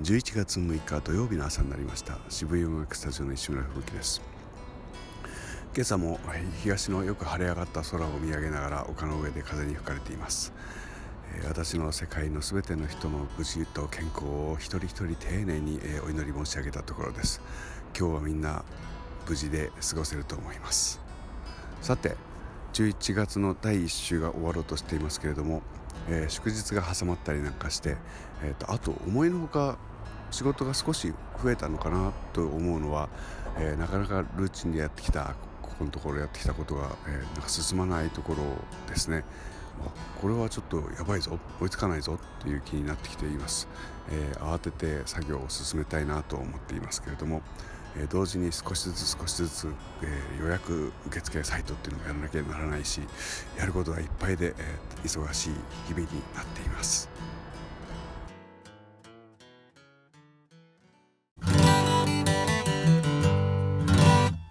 11月6日土曜日の朝になりました。渋谷音楽スタジオの石村吹雪です。今朝も東のよく晴れ上がった空を見上げながら丘の上で風に吹かれています。私の世界のすべての人の無事と健康を一人一人丁寧にお祈り申し上げたところです。今日はみんな無事で過ごせると思います。さて11月の第1週が終わろうとしていますけれども、えー、祝日が挟まったりなんかして、えーと、あと思いのほか仕事が少し増えたのかなと思うのは、えー、なかなかルーチンでやってきたここのところやってきたことが、えー、なんか進まないところですね。これはちょっとやばいぞ追いつかないぞという気になってきています、えー、慌てて作業を進めたいなと思っていますけれども、えー、同時に少しずつ少しずつ、えー、予約受付サイトっていうのをやらなきゃならないしやることがいっぱいで、え忙しい日々になっています。